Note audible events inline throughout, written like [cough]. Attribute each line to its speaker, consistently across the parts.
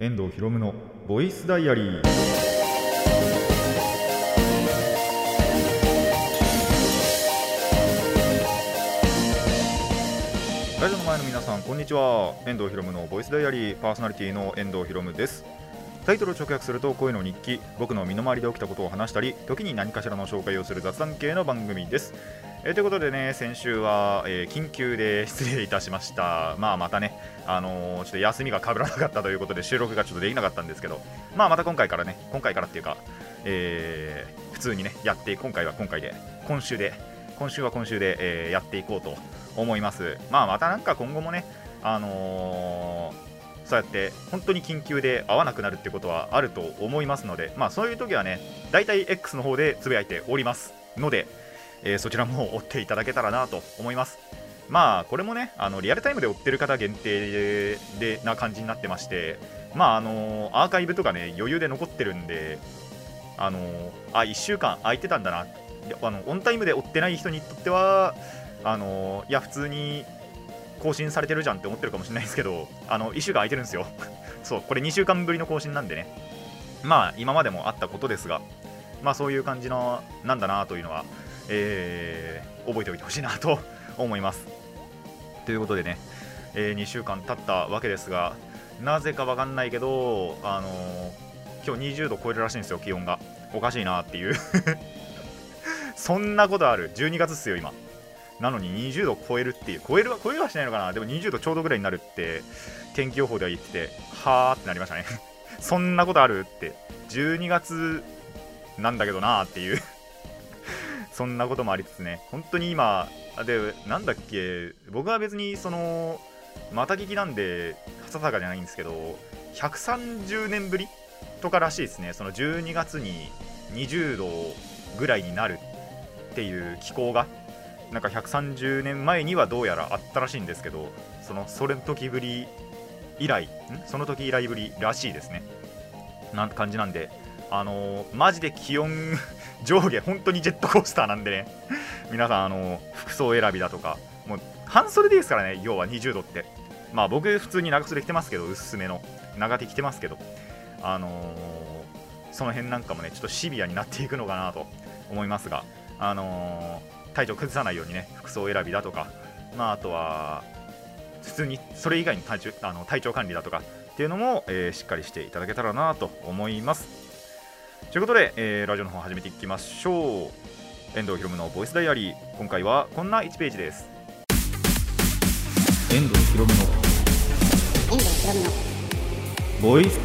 Speaker 1: 遠藤博夢のボイスダイアリー。ラジオの前の皆さんこんにちは。遠藤博夢のボイスダイアリー。パーソナリティの遠藤博夢です。タイトルを直訳すると声の日記。僕の身の回りで起きたことを話したり時に何かしらの紹介をする雑談系の番組です。えー、ということでね、先週は、えー、緊急で失礼いたしました。まあ、またね、あのー、ちょっと休みがかぶらなかったということで、収録がちょっとできなかったんですけど、まあ、また今回からね、今回からっていうか、えー、普通にね、やって、今回は今回で、今週で、今週は今週で、えやっていこうと思います。まあ、またなんか今後もね、あのそうやって本当に緊急で会わなくなるってことはあると思いますので、まあ、そういう時はね、大体 X の方でつぶやいておりますので、えー、そちらも追っていただけたらなと思います。まあこれもねあのリアルタイムで追ってる方限定でな感じになってましてまああのアーカイブとかね余裕で残ってるんであのあ1週間空いてたんだな。あのオンタイムで追ってない人にとってはあのいや普通に更新されてるじゃんって思ってるかもしれないですけどあの1週間空いてるんですよ。[laughs] そうこれ2週間ぶりの更新なんでね。まあ今までもあったことですがまあそういう感じのなんだなというのはえー、覚えておいてほしいなと思います。[laughs] ということでね、えー、2週間経ったわけですが、なぜかわかんないけど、あのー、今日20度超えるらしいんですよ、気温が。おかしいなっていう [laughs] そんなことある。12月っすよ、今。なのに20度超えるっていう、超えるは、超えるはしないのかなでも20度ちょうどぐらいになるって、天気予報では言ってて、はーってなりましたね [laughs] そんなことあるって、12月なんだけどなーっていうそんなこともありつつね、本当に今、で、なんだっけ、僕は別にその、また聞きなんで、ささかじゃないんですけど、130年ぶりとからしいですね、その12月に20度ぐらいになるっていう気候が、なんか130年前にはどうやらあったらしいんですけど、そのそれの時ぶり以来、ん？その時以来ぶりらしいですね。なんて感じなんで、あのー、マジで気温上下本当にジェットコースターなんでね。[laughs] 皆さんあの服装選びだとかもう半袖でいいですからね。要は20度って。まあ僕普通に長袖着てますけど薄めの。長手着てますけど。あのー、その辺なんかもねちょっとシビアになっていくのかなと。思いますが。あのー、体調崩さないようにね服装選びだとか。まああとは普通にそれ以外の体調あの体調管理だとかっていうのも、えー、しっかりしていただけたらなと思います。ということで、えー、ラジオの方始めていきましょう。遠藤ひろむのボイスダイアリー。今回はこんな1ページです。遠藤ひろむのボイス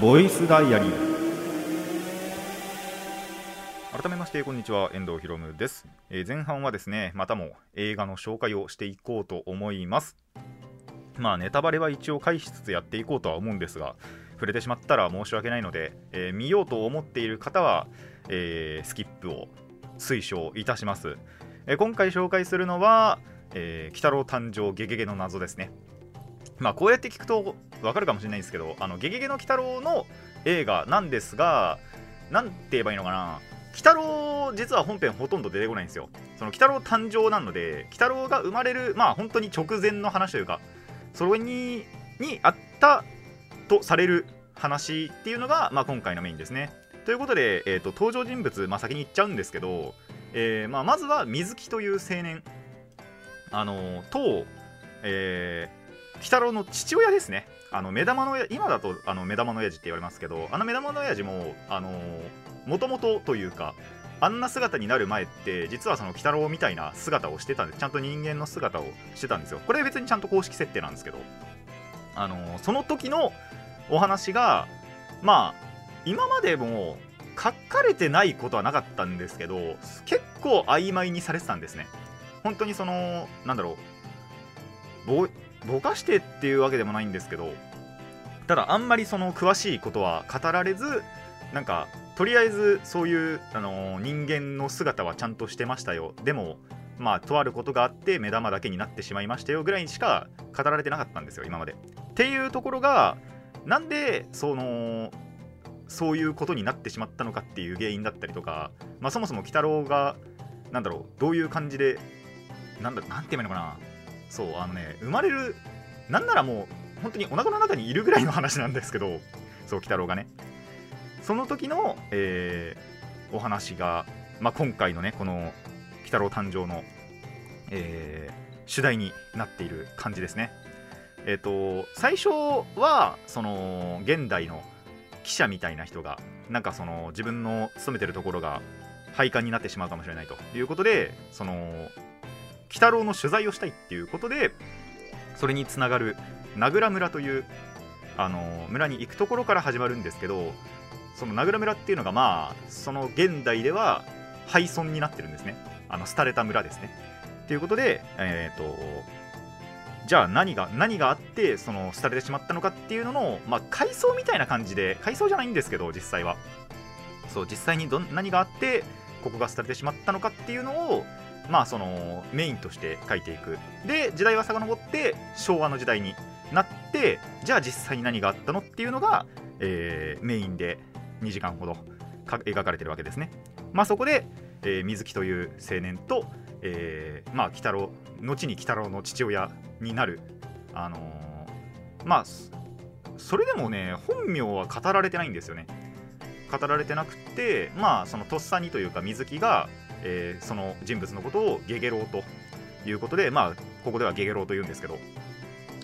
Speaker 1: ボイスダイアリー。改めましてこんにちは。遠藤ひろむです、えー、前半はですねまたも映画の紹介をしていこうと思います。まあネタバレは一応回避しつつやっていこうとは思うんですが触れてしまったら申し訳ないので、えー、見ようと思っている方は、えー、スキップを推奨いたします、えー、今回紹介するのは「えー、鬼太郎誕生ゲゲゲの謎」ですね。まあこうやって聞くとわかるかもしれないんですけどあのゲゲゲの鬼太郎の映画なんですがなんて言えばいいのかな。鬼太郎実は本編ほとんど出てこないんですよ。その鬼太郎誕生なので鬼太郎が生まれるまあ本当に直前の話というかそれににあったとされる話っていうのが、まあ、今回のメインですね。ということで、えーと、登場人物、まあ、先に言っちゃうんですけど、えーまあ、まずは水木という青年、あのと、えー、鬼太郎の父親ですね。あの目玉の今だとあの目玉の親父って言われますけど、あの目玉の親父も、あのもともとというか、あんな姿になる前って、実はその鬼太郎みたいな姿をしてたんです。ちゃんと人間の姿をしてたんですよ。これ別にちゃんと公式設定なんですけど、あのその時のお話がまあ今までも書かれてないことはなかったんですけど結構曖昧にされてたんですね。本当にそのなんだろうぼぼかしてっていうわけでもないんですけどただあんまりその詳しいことは語られずなんかとりあえずそういう、あの人間の姿はちゃんとしてましたよ。でもまあとあることがあって目玉だけになってしまいましたよぐらいにしか語られてなかったんですよ今まで。っていうところがなんでそのそういうことになってしまったのかっていう原因だったりとか、まあ、そもそも鬼太郎がなんだろうどういう感じでなんだなんて言えばいいのかな。そうあのね生まれるなんならもう本当にお腹の中にいるぐらいの話なんですけどそう鬼太郎がね。その時の、えー、お話が、まあ、今回のねこの鬼太郎誕生の、えー、主題になっている感じですね。えっ、と最初はその現代の記者みたいな人がなんかその自分の勤めてるところが廃刊になってしまうかもしれないということでその鬼太郎の取材をしたいっていうことでそれにつながる名倉村というあの村に行くところから始まるんですけどその名倉村っていうのがまあその現代では廃村になってるんですね。あの廃れた村ですね。ということでえっ、とじゃあ何が何があってその廃れてしまったのかっていうのの、まあ、階層みたいな感じで階層じゃないんですけど実際は。そう実際にど何があってここが廃れてしまったのかっていうのをまあそのメインとして書いていく。で時代は遡って昭和の時代になってじゃあ実際に何があったのっていうのが、えー、メインで2時間ほど描かれてるわけですね。まあそこで、えー、水木という青年と、えー、まあ鬼太郎後に鬼太郎の父親になる。あのー、まあそれでもね本名は語られてないんですよね。語られてなくてまあそのとっさにというか水木が、えー、その人物のことをゲゲロウということでまあここではゲゲロウと言うんですけど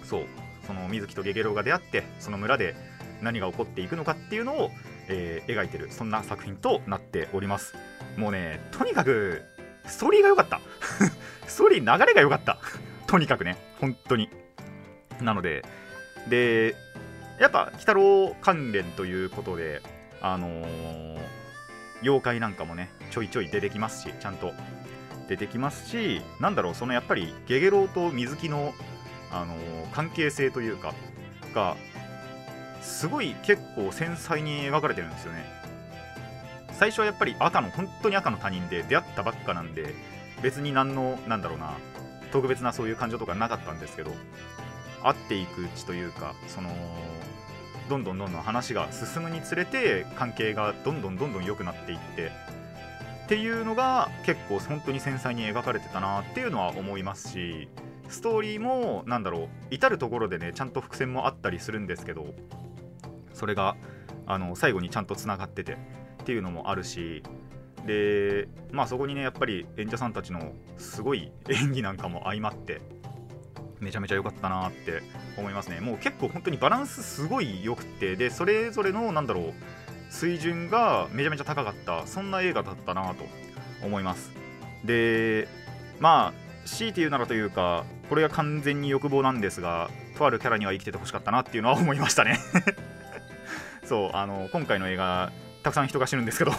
Speaker 1: そうその水木とゲゲロウが出会ってその村で何が起こっていくのかっていうのを、えー、描いてるそんな作品となっております。もうねとにかくストーリーが良かった。[laughs] ストーリー流れが良かった。[laughs] とにかくね。本当に。なので。でやっぱ鬼太郎関連ということであのー、妖怪なんかもねちょいちょい出てきますしちゃんと出てきますしなんだろうそのやっぱりゲゲロウと水木の、あのー、関係性というかがすごい結構繊細に描かれてるんですよね。最初はやっぱり赤の本当に赤の他人で出会ったばっかなんで別に何のなんだろうな特別なそういう感情とかなかったんですけど会っていくうちというかそのどんどんどんどん話が進むにつれて関係がどんどんどんどん良くなっていってっていうのが結構本当に繊細に描かれてたなっていうのは思いますしストーリーもなんだろう至る所でねちゃんと伏線もあったりするんですけどそれがあの最後にちゃんとつながっててっていうのもあるしでまあそこにねやっぱり演者さんたちのすごい演技なんかも相まってめちゃめちゃ良かったなって思いますね。もう結構本当にバランスすごい良くてでそれぞれのなんだろう水準がめちゃめちゃ高かったそんな映画だったなと思います。でまあ強いて言うならというかこれが完全に欲望なんですがとあるキャラには生きててほしかったなっていうのは思いましたね。[laughs] そうあの今回の映画たくさん人が死ぬんですけど。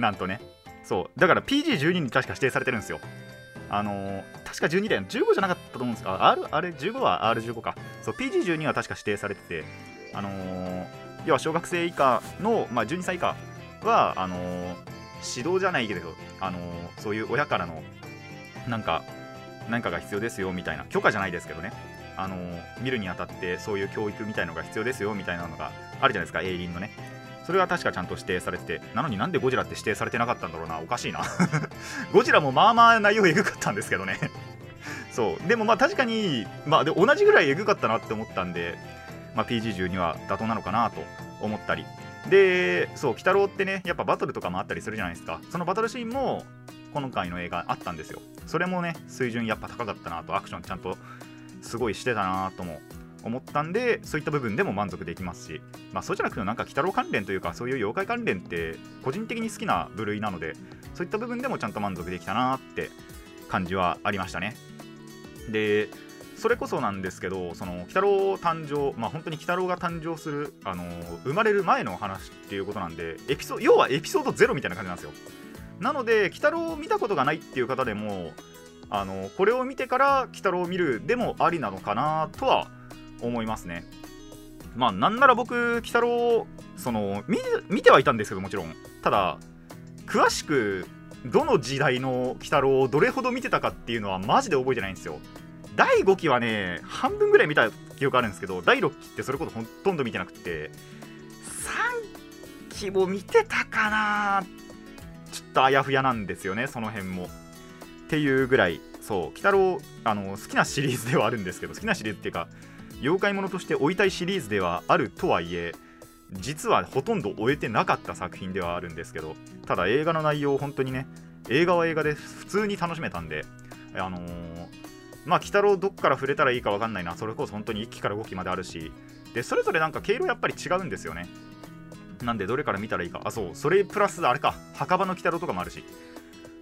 Speaker 1: なんとね。そう。だから PG12 に確か指定されてるんですよ。あのー、確か12だよ。15じゃなかったと思うんです。が R あれ15は R15 か。そう PG12 は確か指定されてて。あのー、要は小学生以下の、まあ、12歳以下はあのー、指導じゃないけど、あのそういう親からのなんか何かが必要ですよみたいな。許可じゃないですけどね。あの見るにあたってそういう教育みたいのが必要ですよみたいなのがあるじゃないですか。営林のね。それは確かちゃんと指定されててなのになんでゴジラって指定されてなかったんだろうな。おかしいな。[laughs] ゴジラもまあまあ内容エグかったんですけどね。[laughs] そう。でもまあ確かに、まあ、で同じぐらいエグかったなって思ったんで、まあ、PG12 は妥当なのかなと思ったり。でそう鬼太郎ってねやっぱバトルとかもあったりするじゃないですか。そのバトルシーンも今回の映画あったんですよ。それもね水準やっぱ高かったなとアクションちゃんとすごいしてたなとも思ったんでそういった部分でも満足できますし、まあ、そうじゃなくてもなんか鬼太郎関連というかそういう妖怪関連って個人的に好きな部類なのでそういった部分でもちゃんと満足できたなって感じはありましたね。でそれこそなんですけどその鬼太郎誕生まあ本当に鬼太郎が誕生するあの生まれる前の話っていうことなんでエピソ要はエピソード0みたいな感じなんですよ。なので鬼太郎を見たことがないっていう方でもあのこれを見てから鬼太郎を見るでもありなのかなとは思いますね。まあなんなら僕、鬼太郎その見てはいたんですけどもちろん。ただ詳しくどの時代の鬼太郎をどれほど見てたかっていうのはマジで覚えてないんですよ。第5期はね半分ぐらい見た記憶あるんですけど第6期ってそれこそほとんど見てなくて。3期も見てたかなちょっとあやふやなんですよねその辺も。っていうぐらい。そう鬼太郎あの好きなシリーズではあるんですけど好きなシリーズっていうか妖怪ものとして追いたいシリーズではあるとはいえ実はほとんど終えてなかった作品ではあるんですけどただ映画の内容を本当にね映画は映画で普通に楽しめたんであのー、まあ鬼太郎どっから触れたらいいか分かんないなそれこそ本当に1期から5期まであるしでそれぞれなんか経路やっぱり違うんですよね。なんでどれから見たらいいか。あそうそれプラスあれか墓場の鬼太郎とかもあるし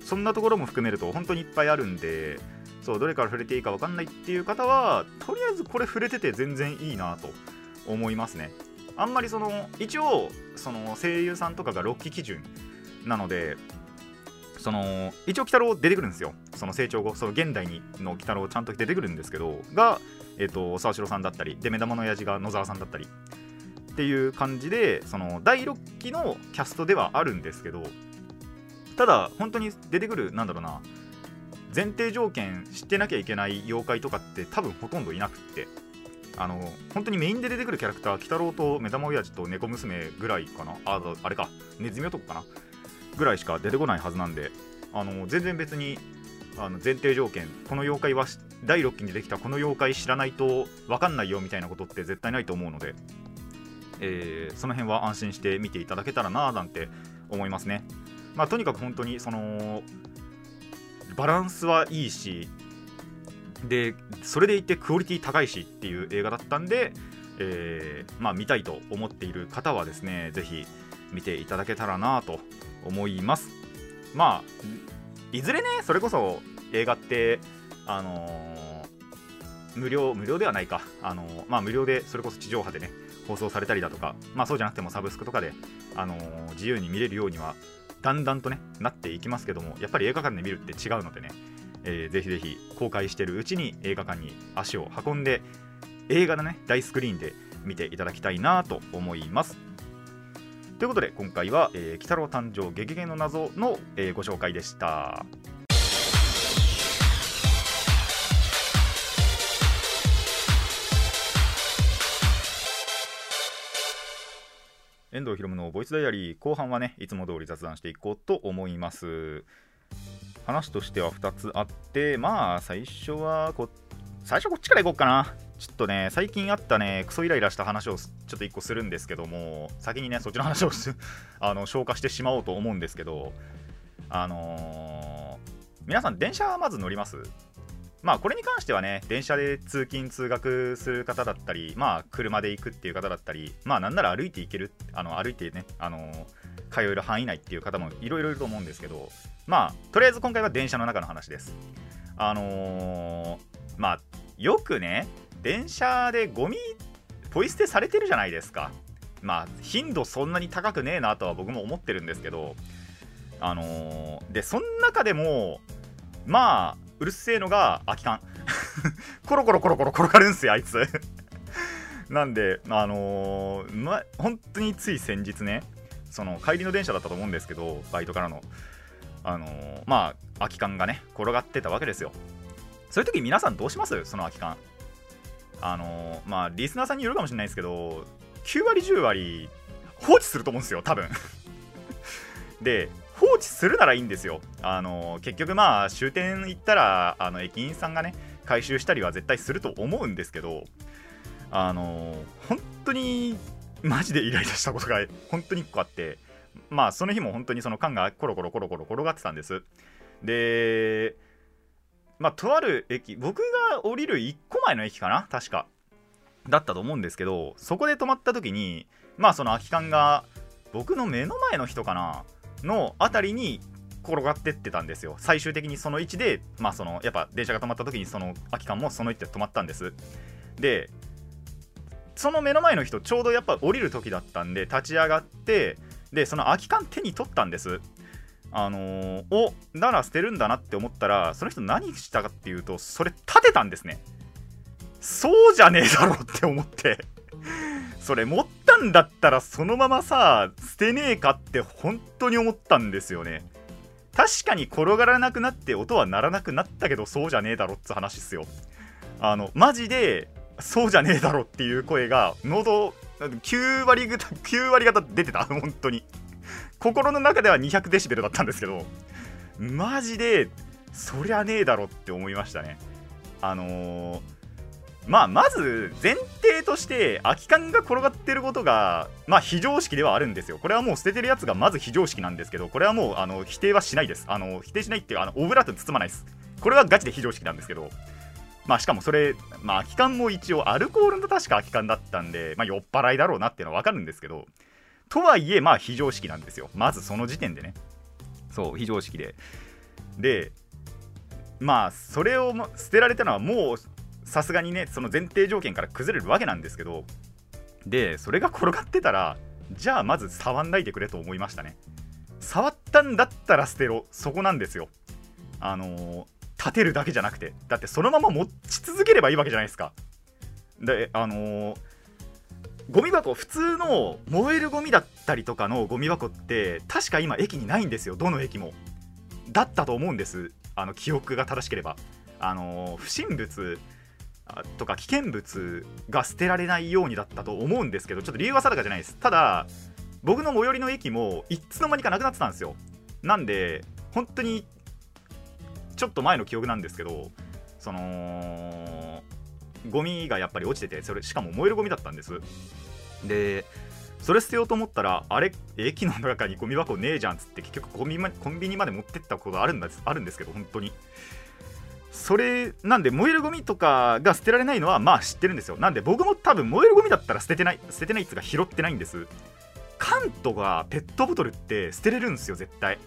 Speaker 1: そんなところも含めると本当にいっぱいあるんでそうどれから触れていいか分かんないっていう方はとりあえずこれ触れてて全然いいなと思いますね。あんまりその一応その声優さんとかが6期基準なのでその一応鬼太郎出てくるんですよ。その成長後その現代の鬼太郎ちゃんと出てくるんですけどがえっ、ー、と沢城さんだったりで目玉の親父が野沢さんだったりっていう感じでその第6期のキャストではあるんですけどただ本当に出てくるなんだろうな前提条件知ってなきゃいけない妖怪とかって多分ほとんどいなくって。あの本当にメインで出てくるキャラクター鬼太郎と目玉親父と猫娘ぐらいかな。ああれか。ネズミ男かな。ぐらいしか出てこないはずなんで。あの全然別にあの前提条件この妖怪は第6期にできたこの妖怪知らないと分かんないよみたいなことって絶対ないと思うので、えー、その辺は安心して見ていただけたらななんて思いますね。まあとにかく本当にそのバランスはいいしでそれでいてクオリティ高いしっていう映画だったんで、えー、まあ、見たいと思っている方はですねぜひ見ていただけたらなと思います。まあいずれねそれこそ映画ってあのー、無料無料ではないか。あのー、まあ無料でそれこそ地上波でね放送されたりだとかまあそうじゃなくてもサブスクとかで、あのー、自由に見れるようにはだんだんとねなっていきますけどもやっぱり映画館で見るって違うのでねえー、ぜひぜひ公開してるうちに映画館に足を運んで映画のね大スクリーンで見ていただきたいなと思います。ということで今回は「えー、鬼太郎誕生激減の謎の」えー、ご紹介でした。遠藤ひろむのボイスダイアリー後半はねいつも通り雑談していこうと思います。話としては2つあってまあ最初はこ最初こっちからいこうかな。ちょっとね最近あったねクソイライラした話をちょっと1個するんですけども先にねそっちの話を [laughs] あの消化してしまおうと思うんですけどあのー、皆さん電車はまず乗ります？まあこれに関してはね電車で通勤通学する方だったりまあ車で行くっていう方だったりまあなんなら歩いて行けるあの歩いてねあの通える範囲内っていう方もいろいろいると思うんですけどまあとりあえず今回は電車の中の話です。あのー、まあよくね電車でゴミポイ捨てされてるじゃないですか。まあ頻度そんなに高くねえなとは僕も思ってるんですけどあのー、でその中でもまあうるせえのが空き缶コロコロコロコロ転がるんすよあいつ。[laughs] なんであのー、ま本当につい先日ねその帰りの電車だったと思うんですけどバイトからの。あのー、まあ空き缶がね転がってたわけですよ。そういう時皆さんどうします？その空き缶。あのー、まあリスナーさんによるかもしれないですけど9割10割放置すると思うんですよ多分。[laughs] で放置するならいいんですよ。あの、結局まあ終点行ったらあの駅員さんがね回収したりは絶対すると思うんですけどあの本当にマジでイライラしたことが本当に1個あってまあその日も本当にその缶がコロコロコロコロ転がってたんです。でまあとある駅僕が降りる1個前の駅かな確かだったと思うんですけどそこで止まった時にまあその空き缶が僕の目の前の人かなの辺りに転がってってたんですよ。最終的にその位置でまあそのやっぱ電車が止まった時にその空き缶もその位置で止まったんです。でその目の前の人ちょうどやっぱ降りる時だったんで立ち上がってでその空き缶手に取ったんです。あのー、おなら捨てるんだなって思ったらその人何したかっていうとそれ立てたんですね。そうじゃねえだろって思って。それ持ったんだったらそのままさ捨てねえかって本当に思ったんですよね。確かに転がらなくなって音は鳴らなくなったけどそうじゃねえだろって話っすよ。あのマジでそうじゃねえだろっていう声が喉9割方9割方出てた。[laughs] 本当に。心の中では200デシベルだったんですけどマジでそりゃねえだろって思いましたね。あのー、まあまず前提として空き缶が転がってることがまあ非常識ではあるんですよ。これはもう捨ててるやつがまず非常識なんですけどこれはもうあの否定はしないです。あの否定しないっていうあのオブラートに包まないです。これはガチで非常識なんですけど。まあしかもそれまあ空き缶も一応アルコールの確か空き缶だったんでまあ酔っ払いだろうなっていうのは分かるんですけど。とはいえまあ非常識なんですよ。まずその時点でね。そう非常識で。でまあそれを捨てられたのはもうさすがにねその前提条件から崩れるわけなんですけどでそれが転がってたらじゃあまず触んないでくれと思いましたね。触ったんだったら捨てろ。そこなんですよ。あのー、立てるだけじゃなくて。だってそのまま持ち続ければいいわけじゃないですか。であのー、ゴミ箱普通の燃えるゴミだったりとかのゴミ箱って確か今駅にないんですよ。どの駅も。だったと思うんです。あの記憶が正しければ。あのー、不審物とか危険物が捨てられないようにだったと思うんですけどちょっと理由は定かじゃないです。ただ僕の最寄りの駅もいつの間にかなくなってたんですよ。なんで本当にちょっと前の記憶なんですけどそのゴミがやっぱり落ちててそれしかも燃えるゴミだったんです。でそれ捨てようと思ったらあれ駅の中にゴミ箱ねえじゃんっつって結局ゴミ、ま、コンビニまで持ってったことあるんですあるんですけど本当に。それなんで燃えるゴミとかが捨てられないのはまあ知ってるんですよ。なんで僕も多分燃えるゴミだったら捨ててない捨ててないっつうか拾ってないんです。缶とかペットボトルって捨てれるんですよ絶対。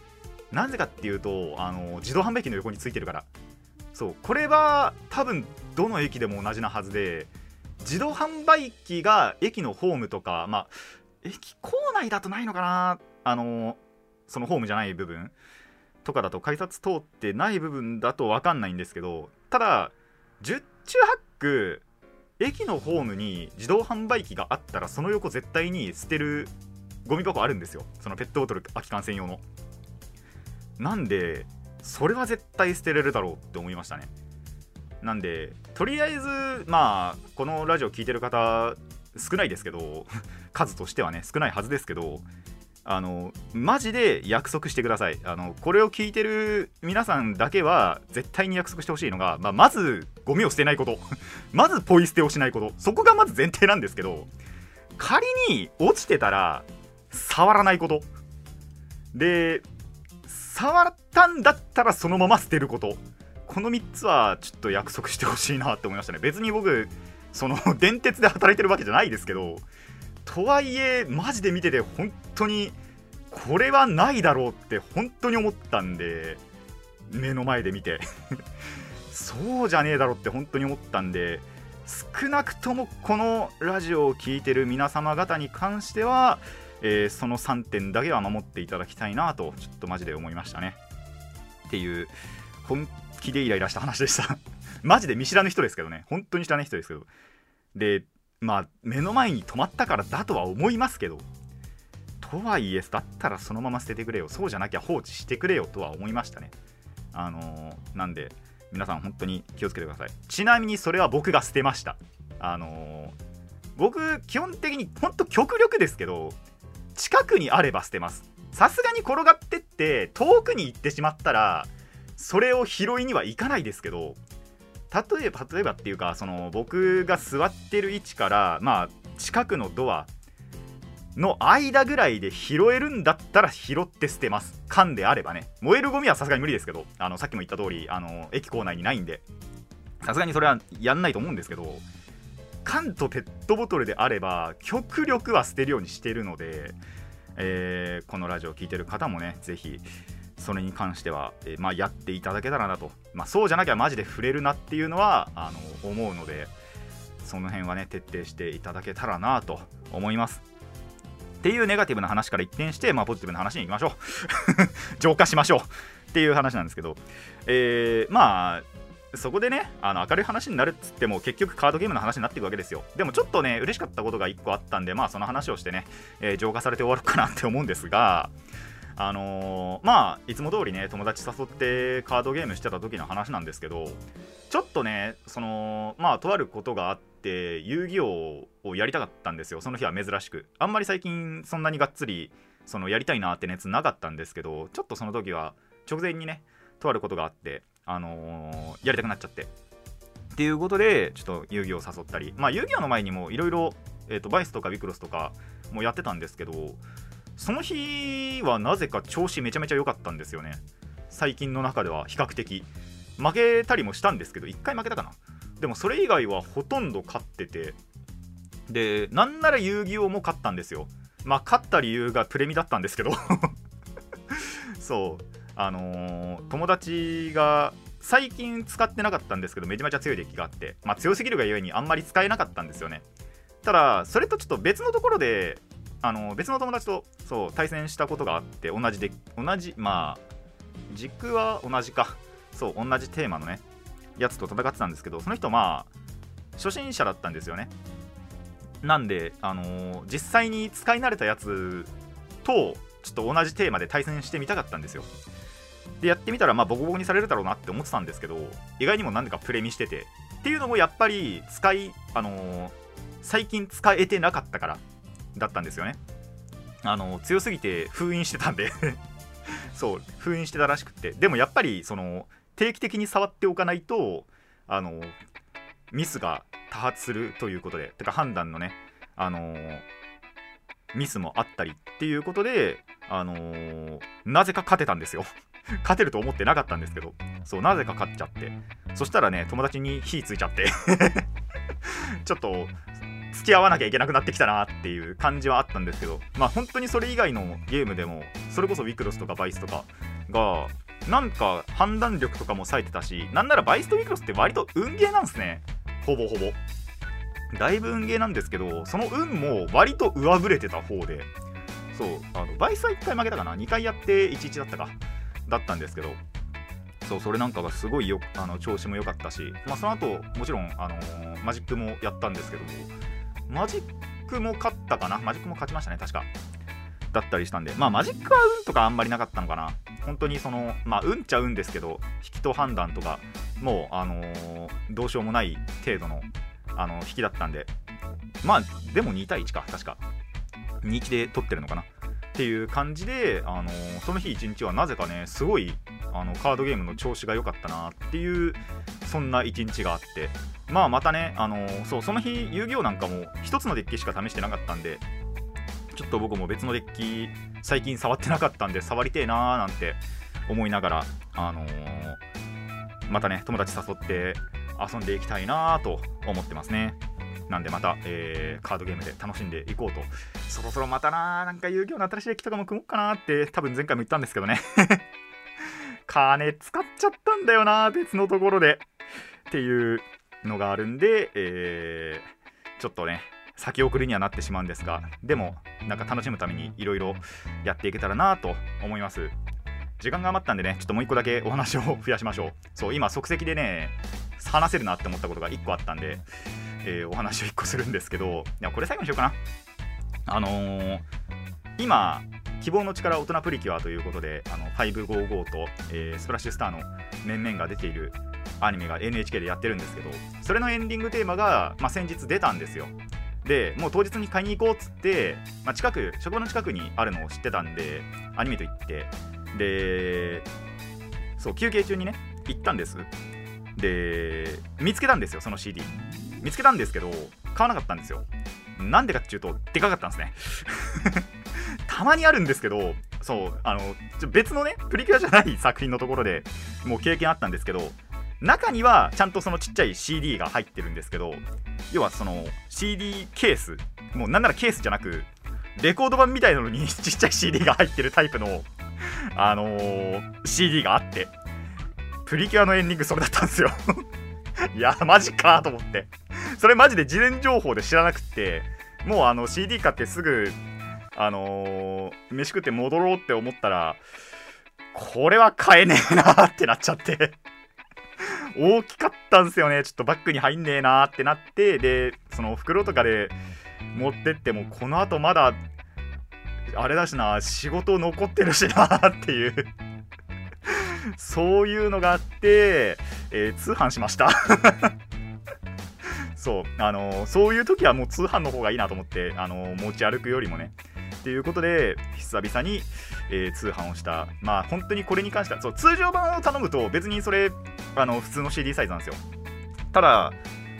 Speaker 1: なぜかっていうとあの自動販売機の横についてるから。そうこれは多分どの駅でも同じなはずで自動販売機が駅のホームとかまあ駅構内だとないのかなあのそのホームじゃない部分。とかだと改札通ってない部分だと分かんないんですけどただ十中八九駅のホームに自動販売機があったらその横絶対に捨てるゴミ箱あるんですよ。そのペットボトル空き缶専用の。なんでそれは絶対捨てれるだろうって思いましたね。なんでとりあえずまあこのラジオ聴いてる方少ないですけど [laughs] 数としてはね少ないはずですけどあのマジで約束してください。あのこれを聞いてる皆さんだけは絶対に約束してほしいのが、まあ、まずゴミを捨てないこと。[laughs] まずポイ捨てをしないこと。そこがまず前提なんですけど仮に落ちてたら触らないこと。で触ったんだったらそのまま捨てること。この3つはちょっと約束してほしいなって思いましたね。別に僕その電鉄で働いてるわけじゃないですけどとはいえマジで見てて本当にこれはないだろうって本当に思ったんで目の前で見て。[laughs] そうじゃねえだろって本当に思ったんで少なくともこのラジオを聴いてる皆様方に関しては、えー、その3点だけは守っていただきたいなとちょっとマジで思いましたね。っていう本気でイライラした話でした。[laughs] マジで見知らぬ人ですけどね。本当に知らない人ですけど。でまあ目の前に止まったからだとは思いますけど。とはいえだったらそのまま捨ててくれよ。そうじゃなきゃ放置してくれよとは思いましたね。あのー、なんで皆さん本当に気をつけてください。ちなみにそれは僕が捨てました。あのー、僕基本的に本当極力ですけど近くにあれば捨てます。さすがに転がってって遠くに行ってしまったらそれを拾いには行かないですけど例えば例えばっていうかその僕が座ってる位置からまあ近くのドアの間ぐらいで拾えるんだったら拾って捨てます。缶であればね。燃えるゴミはさすがに無理ですけどあのさっきも言った通りあの駅構内にないんで。さすがにそれはやんないと思うんですけど缶とペットボトルであれば極力は捨てるようにしてるので、えー、このラジオを聴いてる方もねぜひそれに関しては、えー、まあ、やっていただけたらなと、まあ、そうじゃなきゃマジで触れるなっていうのはあの思うのでその辺はね徹底していただけたらなと思います。っていうネガティブな話から一転して、まあ、ポジティブな話に行きましょう。[laughs] 浄化しましょう。っていう話なんですけど、えー、まあそこでねあの明るい話になるっつっても結局カードゲームの話になっていくわけですよ。でもちょっとね嬉しかったことが1個あったんでまあその話をしてね、えー、浄化されて終わるかなって思うんですがあのー、まあいつも通りね友達誘ってカードゲームしてた時の話なんですけどちょっとねそのまあとあることがあって遊戯王をやりたかったんですよ。その日は珍しく。あんまり最近そんなにがっつりそのやりたいなって熱なかったんですけどちょっとその時は直前にねとあることがあってあのー、やりたくなっちゃって。っていうことでちょっと遊戯を誘ったり。まあ遊戯王の前にもいろいろバイスとかビクロスとかもやってたんですけどその日はなぜか調子めちゃめちゃ良かったんですよね。最近の中では比較的。負けたりもしたんですけど1回負けたかな。でもそれ以外はほとんど勝ってて。でなんなら遊戯王も勝ったんですよ。まあ勝った理由がプレミだったんですけど。[laughs] そう。あのー、友達が最近使ってなかったんですけどめちゃめちゃ強いデッキがあって。まあ強すぎるがゆえにあんまり使えなかったんですよね。ただそれとちょっと別のところであの別の友達とそう対戦したことがあって同じで同じまあ軸は同じか。そう同じテーマのねやつと戦ってたんですけどその人まあ初心者だったんですよね。なんで、あのー、実際に使い慣れたやつとちょっと同じテーマで対戦してみたかったんですよ。でやってみたらまあボコボコにされるだろうなって思ってたんですけど意外にも何でかプレミしてて。っていうのもやっぱり使いあのー、最近使えてなかったから。だったんですよね。あの、強すぎて封印してたんで。[laughs] そう封印してたらしくて。でもやっぱりその定期的に触っておかないとあのミスが多発するということで。てか判断のねあのミスもあったりっていうことであのなぜか勝てたんですよ。[laughs] 勝てると思ってなかったんですけど。そうなぜか勝っちゃって。そしたらね友達に火ついちゃって。[laughs] ちょっと付き合わなきゃいけなくなってきたなっていう感じはあったんですけどまあ本当にそれ以外のゲームでもそれこそウィクロスとかバイスとかがなんか判断力とかも冴えてたしなんならバイスとウィクロスって割と運ゲーなんですね。ほぼほぼ。だいぶ運ゲーなんですけどその運も割と上振れてた方で。そうあのバイスは1回負けたかな？2回やって11だったか。だったんですけど。そうそれなんかがすごいよあの調子も良かったし、まあ、その後もちろん、あのー、マジックもやったんですけども。マジックも勝ったかな？マジックも勝ちましたね確か。だったりしたんで。まあマジックは運とかあんまりなかったのかな。本当にそのまあ運ちゃ運ですけど引きと判断とかもうあのー、どうしようもない程度のあの引きだったんで。まあでも2対1か確か。2 1で取ってるのかな。っていう感じで、あのー、その日一日はなぜかねすごいあのカードゲームの調子が良かったなっていうそんな一日があってまあまたね、あの、そうその日遊戯王なんかも1つのデッキしか試してなかったんでちょっと僕も別のデッキ最近触ってなかったんで触りてえなーなんて思いながら、あのー、またね友達誘って遊んでいきたいなと思ってますね。なんでまた、えー、カードゲームで楽しんでいこうと。そろそろまたななんか遊戯王の新しいデッキとかも組もうかなって多分前回も言ったんですけどね。金使っちゃったんだよな別のところで。っていうのがあるんで、えー、ちょっとね、先送りにはなってしまうんですが、でも、なんか楽しむためにいろいろやっていけたらなと思います。時間が余ったんでね、ちょっともう一個だけお話を増やしましょう。そう、今、即席でね、話せるなって思ったことが1個あったんで、えー、お話を1個するんですけど、いやこれ最後にしようかな。あのー、今、希望の力大人プリキュアということで、あの555と、えー、スプラッシュスターの面々が出ているアニメが NHK でやってるんですけど、それのエンディングテーマが、まあ、先日出たんですよ。でもう当日に買いに行こうっつって、まあ、近く職場の近くにあるのを知ってたんでアニメと行ってでそう休憩中にね行ったんです。で見つけたんですよその CD 見つけたんですけど買わなかったんですよ。なんでかっていうとでかかったんですね。たまにあるんですけどそうあの別のねプリキュアじゃない作品のところでもう経験あったんですけど中にはちゃんとそのちっちゃい CD が入ってるんですけど要はその CD ケースもうなんならケースじゃなくレコード版みたいなのに [laughs] ちっちゃい CD が入ってるタイプのあのー、CD があってプリキュアのエンディングそれだったんですよ。[laughs] いやマジかと思って。それマジで事前情報で知らなくってもうあの CD 買ってすぐあのー、飯食って戻ろうって思ったらこれは買えねえなってなっちゃって。大きかったんすよね。ちょっとバッグに入んねえなってなってでその袋とかで持ってってもこのあとまだあれだしな仕事残ってるしなっていう。そういうのがあって、えー、通販しました。そうあの、そういう時はもう通販の方がいいなと思って、あの、持ち歩くよりもね。っていうことで久々に、えー、通販をした。まあ本当にこれに関してはそう通常版を頼むと別にそれあの普通の CD サイズなんですよ。ただ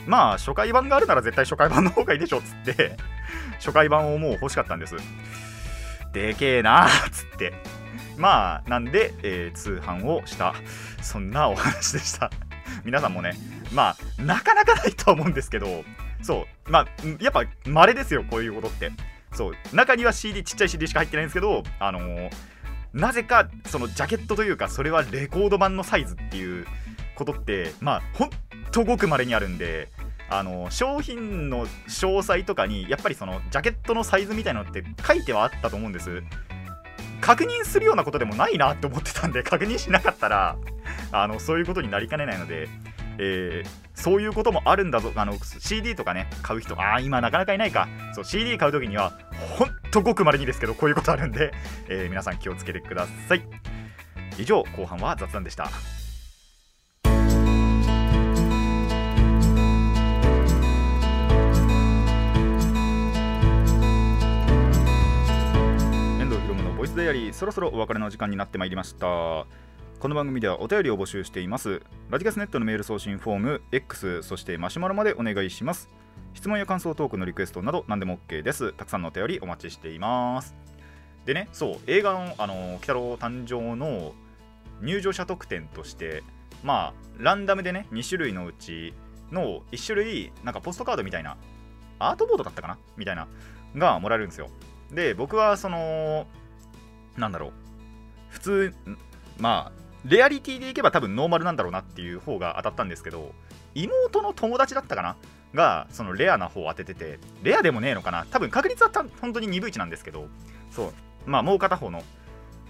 Speaker 1: まあ初回版があるなら絶対初回版の方がいいでしょっつって [laughs] 初回版をもう欲しかったんです。でけえなっつって。まあなんで、えー、通販をした。そんなお話でした。皆さんもねまあなかなかないとは思うんですけどそう。まあやっぱ稀ですよこういうことって。そう。中には CD ちっちゃい CD しか入ってないんですけどあのー、なぜかそのジャケットというかそれはレコード版のサイズっていうことってまあほんとごく稀にあるんであの商品の詳細とかにやっぱりそのジャケットのサイズみたいなのって書いてはあったと思うんです。確認するようなことでもないなって思ってたんで確認しなかったらあのそういうことになりかねないので、えー、そういうこともあるんだぞ。あの CD とかね買う人ああ今なかなかいないか。そう CD 買う時にはほんとごくまれにですけどこういうことあるんで、えー、皆さん気をつけてください。以上後半は雑談でした。ボイスダイアリーそろそろお別れの時間になってまいりました。この番組ではお便りを募集しています。ラジカスネットのメール送信フォーム X そしてマシュマロまでお願いします。質問や感想トークのリクエストなど何でも OK です。たくさんのお便りお待ちしています。でねそう映画のあの鬼太郎誕生の入場者特典としてまあランダムでね2種類のうちの1種類なんかポストカードみたいなアートボードだったかな？みたいながもらえるんですよ。で僕はそのなんだろう。普通まあレアリティでいけば多分ノーマルなんだろうなっていう方が当たったんですけど妹の友達だったかな？がそのレアな方を当てててレアでもねえのかな？多分確率はた本当に2分1なんですけどそう。まあもう片方の、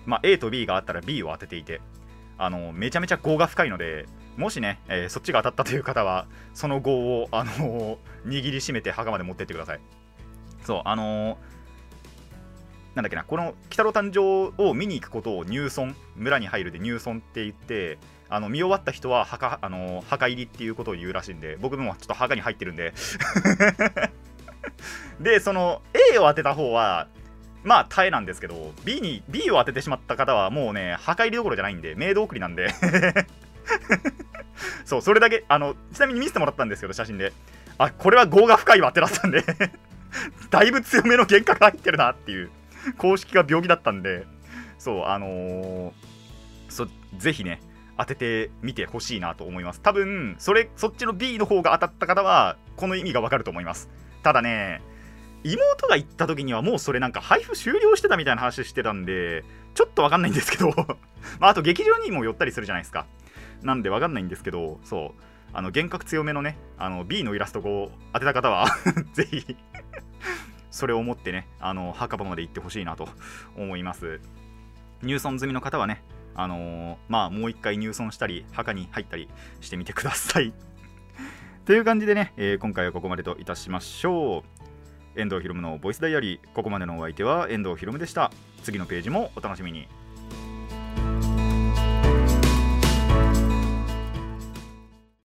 Speaker 1: まあ、A と B があったら B を当てていてあのめちゃめちゃ業が深いのでもしね、えー、そっちが当たったという方はその業を、あのー、握りしめて墓まで持ってってください。そうあのーなんだっけなこの鬼太郎誕生を見に行くことを入村村に入るで入村って言ってあの見終わった人は墓あの墓入りっていうことを言うらしいんで僕もちょっと墓に入ってるんで。[laughs] でその A を当てた方はまあ耐えなんですけど B に B を当ててしまった方はもうね墓入りどころじゃないんでメイド送りなんで。[laughs] そうそれだけあのちなみに見せてもらったんですけど写真で。あこれは業が深いわってなったんで。[laughs] だいぶ強めの幻覚が入ってるなっていう。[laughs] 公式が病気だったんで、そう、あのー、そぜひね、当ててみてほしいなと思います。多分、それ、そっちの B の方が当たった方は、この意味がわかると思います。ただね、妹が行った時にはもうそれなんか配布終了してたみたいな話してたんで、ちょっとわかんないんですけど [laughs] まあ、あと劇場にも寄ったりするじゃないですか。なんでわかんないんですけど、そう、あの、幻覚強めのね、あの、B のイラストを当てた方は [laughs] ぜひそれを持ってね、あの墓場まで行ってほしいなと思います。入村済みの方はね、あのー、まあ、もう一回入村したり、墓に入ったりしてみてください。[laughs] という感じでね、えー、今回はここまでといたしましょう。遠藤ひろむのボイスダイアリー、ここまでのお相手は遠藤ひろむでした。次のページもお楽しみに。